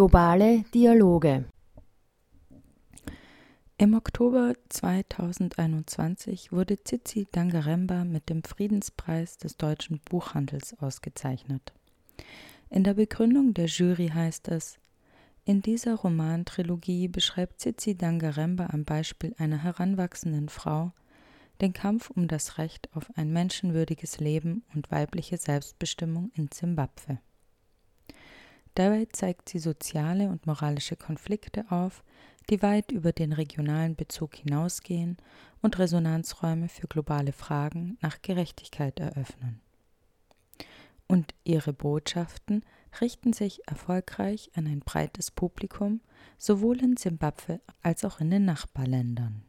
Globale Dialoge Im Oktober 2021 wurde Tsitsi Dangaremba mit dem Friedenspreis des deutschen Buchhandels ausgezeichnet. In der Begründung der Jury heißt es, in dieser Romantrilogie beschreibt Tsitsi Dangaremba am Beispiel einer heranwachsenden Frau den Kampf um das Recht auf ein menschenwürdiges Leben und weibliche Selbstbestimmung in Simbabwe. Dabei zeigt sie soziale und moralische Konflikte auf, die weit über den regionalen Bezug hinausgehen und Resonanzräume für globale Fragen nach Gerechtigkeit eröffnen. Und ihre Botschaften richten sich erfolgreich an ein breites Publikum, sowohl in Simbabwe als auch in den Nachbarländern.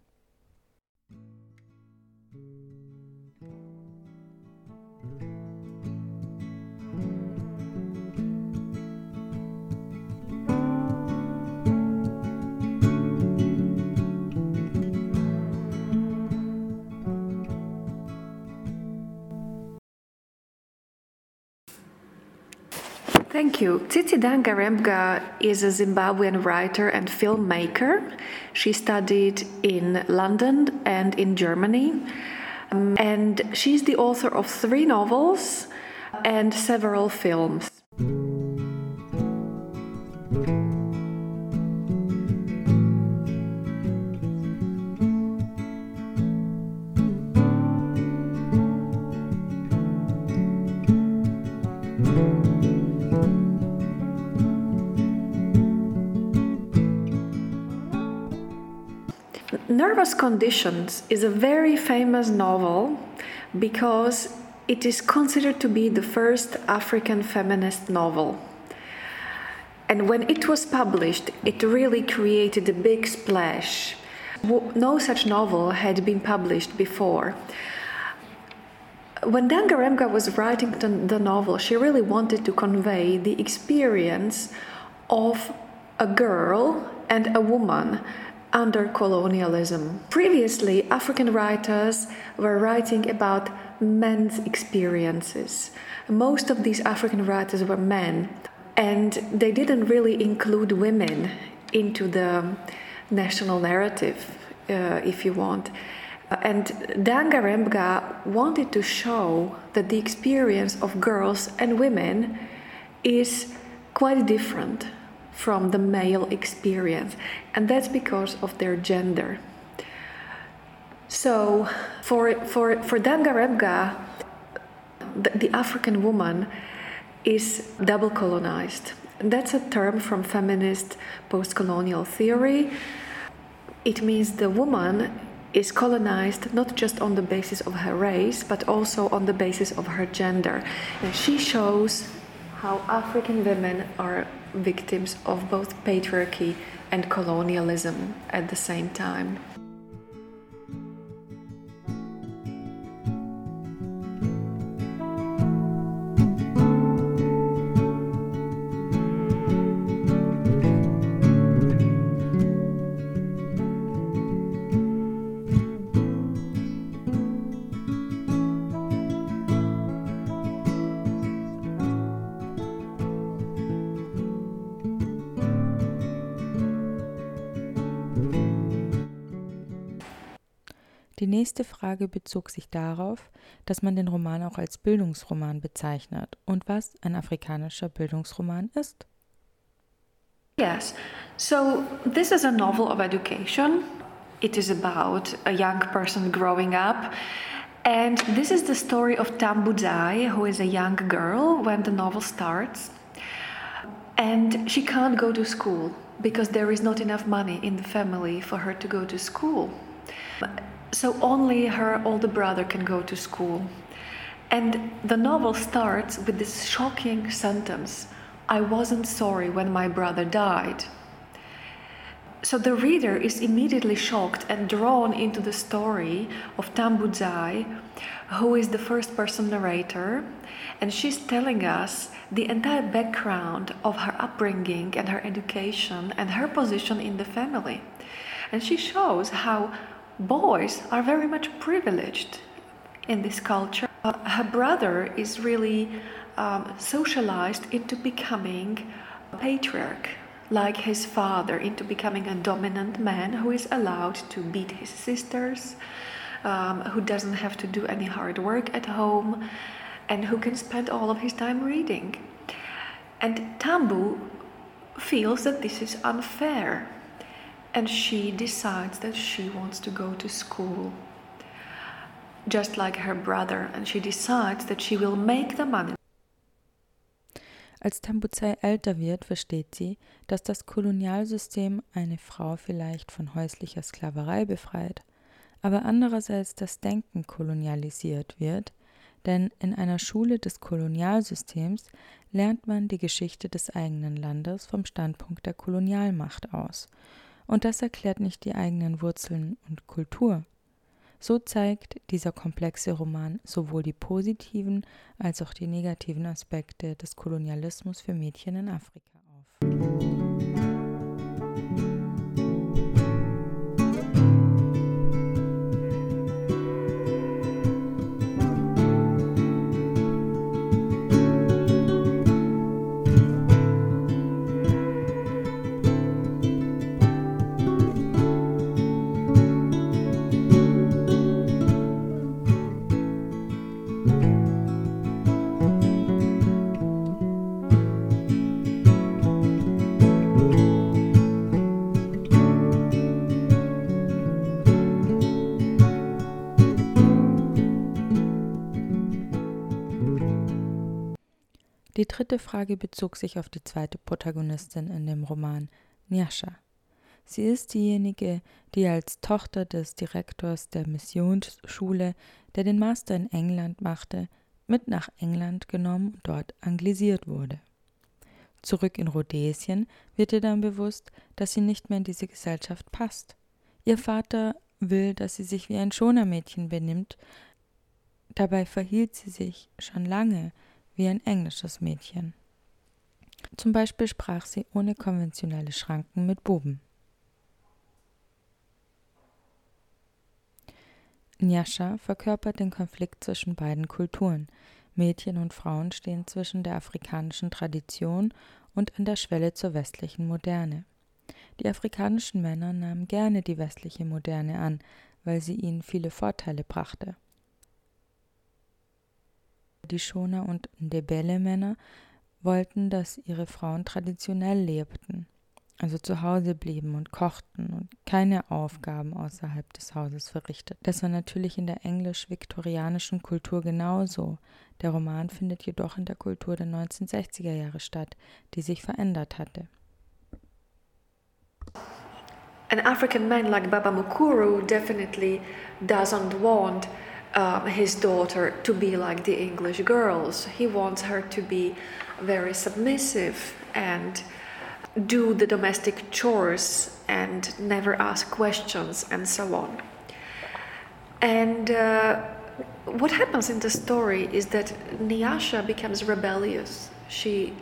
Thank you. Tsitsi Dangarembga is a Zimbabwean writer and filmmaker. She studied in London and in Germany. Um, and she's the author of three novels and several films. Nervous Conditions is a very famous novel because it is considered to be the first African feminist novel. And when it was published, it really created a big splash. No such novel had been published before. When Dangarembga was writing the novel, she really wanted to convey the experience of a girl and a woman under colonialism. Previously, African writers were writing about men's experiences. Most of these African writers were men, and they didn't really include women into the national narrative, uh, if you want. And Dangarembga wanted to show that the experience of girls and women is quite different from the male experience, and that's because of their gender. So, for, for, for Dangarembga, the, the African woman is double colonized. That's a term from feminist post colonial theory. It means the woman is colonized not just on the basis of her race, but also on the basis of her gender. And she shows how African women are victims of both patriarchy and colonialism at the same time. Die nächste Frage bezog sich darauf, dass man den Roman auch als Bildungsroman bezeichnet und was ein afrikanischer Bildungsroman ist. Yes, so this is a novel of education. It is about a young person growing up. And this is the story of Tambuzai, who is a young girl when the novel starts. And she can't go to school because there is not enough money in the family for her to go to school. So only her older brother can go to school. And the novel starts with this shocking sentence I wasn't sorry when my brother died. So the reader is immediately shocked and drawn into the story of Tambudzai, who is the first person narrator, and she's telling us the entire background of her upbringing and her education and her position in the family. And she shows how boys are very much privileged in this culture. Uh, her brother is really um, socialized into becoming a patriarch, like his father, into becoming a dominant man who is allowed to beat his sisters, um, who doesn't have to do any hard work at home, and who can spend all of his time reading. And Tambu feels that this is unfair, and she decides that she wants to go to school. Just like her brother, and she decides that she will make the money Als Tambuzai älter wird, versteht sie, dass das Kolonialsystem eine Frau vielleicht von häuslicher Sklaverei befreit, aber andererseits das Denken kolonialisiert wird, denn in einer Schule des Kolonialsystems lernt man die Geschichte des eigenen Landes vom Standpunkt der Kolonialmacht aus, und das erklärt nicht die eigenen Wurzeln und Kultur. So zeigt dieser komplexe Roman sowohl die positiven als auch die negativen Aspekte des Kolonialismus für Mädchen in Afrika auf. Dritte Frage bezog sich auf die zweite Protagonistin in dem Roman, Nyasha. Sie ist diejenige, die als Tochter des Direktors der Missionsschule, der den Master in England machte, mit nach England genommen und dort anglisiert wurde. Zurück in Rhodesien wird ihr dann bewusst, dass sie nicht mehr in diese Gesellschaft passt. Ihr Vater will, dass sie sich wie ein Schonermädchen benimmt, dabei verhielt sie sich schon lange wie ein englisches Mädchen. Zum Beispiel sprach sie ohne konventionelle Schranken mit Buben. Nyasha verkörpert den Konflikt zwischen beiden Kulturen. Mädchen und Frauen stehen zwischen der afrikanischen Tradition und an der Schwelle zur westlichen Moderne. Die afrikanischen Männer nahmen gerne die westliche Moderne an, weil sie ihnen viele Vorteile brachte die Shona und Ndebele-Männer wollten, dass ihre Frauen traditionell lebten, also zu Hause blieben und kochten und keine Aufgaben außerhalb des Hauses verrichteten. Das war natürlich in der englisch-viktorianischen Kultur genauso. Der Roman findet jedoch in der Kultur der 1960er Jahre statt, die sich verändert hatte. An African man like Baba Mukuru definitely doesn't want um, his daughter to be like the English girls. He wants her to be very submissive and do the domestic chores and never ask questions and so on. And uh, what happens in the story is that Nyasha becomes rebellious. She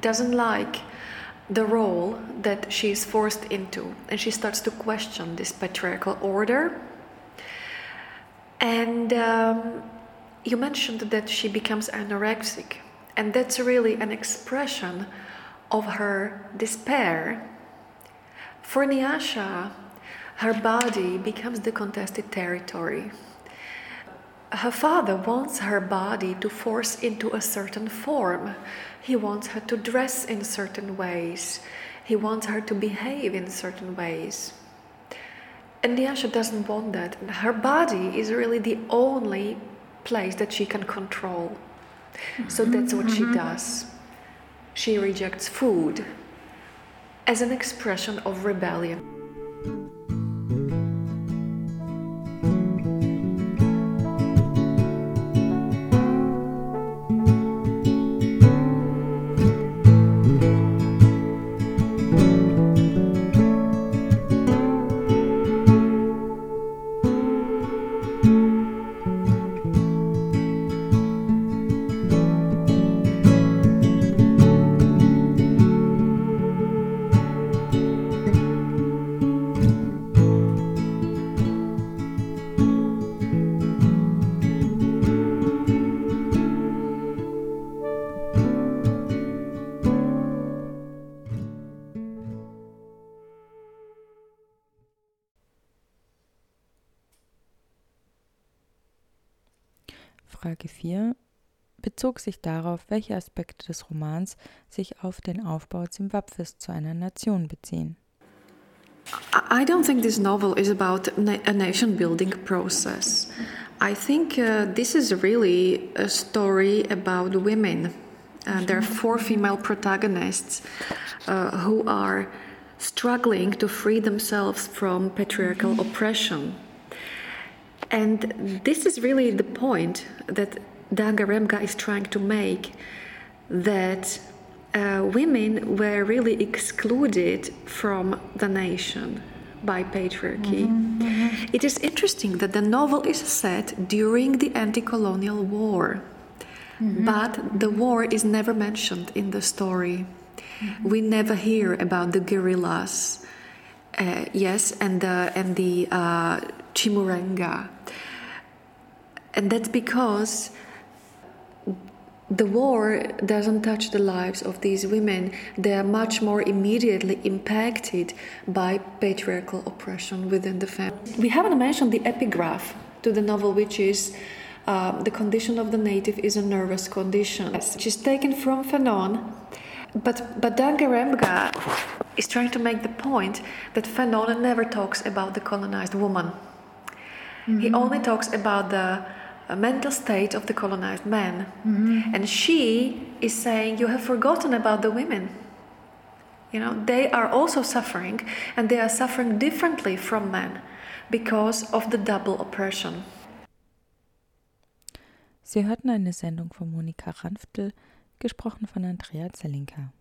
doesn't like the role that she is forced into, and she starts to question this patriarchal order and um, you mentioned that she becomes anorexic, and that's really an expression of her despair. For Nyasha, her body becomes the contested territory. Her father wants her body to force into a certain form. He wants her to dress in certain ways. He wants her to behave in certain ways. And Nyasha doesn't want that. Her body is really the only place that she can control. So mm-hmm. that's what she mm-hmm. does. She rejects food as an expression of rebellion. Frage 4 bezog sich darauf, welche Aspekte des Romans sich auf den Aufbau Zimbabwes zu einer Nation beziehen. I don't think this novel is about a nation building process. I think uh, this is really a story about women. Uh, there are four female protagonists uh, who are struggling to free themselves from patriarchal oppression. And this is really the point that Dangarembga is trying to make that uh, women were really excluded from the nation by patriarchy. Mm-hmm, mm-hmm. It is interesting that the novel is set during the anti colonial war, mm-hmm. but the war is never mentioned in the story. Mm-hmm. We never hear about the guerrillas. Uh, yes, and the and the uh, Chimurenga, and that's because the war doesn't touch the lives of these women. They are much more immediately impacted by patriarchal oppression within the family. We haven't mentioned the epigraph to the novel, which is uh, The condition of the native is a nervous condition, which is taken from Fanon. But, but Dangarembga is trying to make the point that Fanon never talks about the colonized woman. Mm-hmm. He only talks about the mental state of the colonized man. Mm-hmm. And she is saying, You have forgotten about the women. You know, they are also suffering, and they are suffering differently from men because of the double oppression. Sie hörten eine Sendung von Monika Ranftl, gesprochen von Andreea Zelinka.